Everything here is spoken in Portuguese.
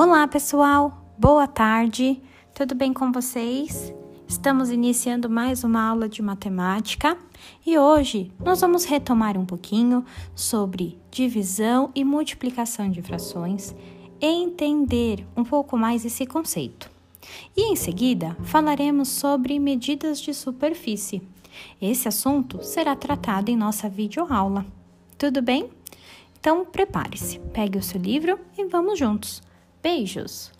Olá, pessoal! Boa tarde! Tudo bem com vocês? Estamos iniciando mais uma aula de matemática e hoje nós vamos retomar um pouquinho sobre divisão e multiplicação de frações e entender um pouco mais esse conceito. E em seguida falaremos sobre medidas de superfície. Esse assunto será tratado em nossa videoaula. Tudo bem? Então prepare-se, pegue o seu livro e vamos juntos. Beijos!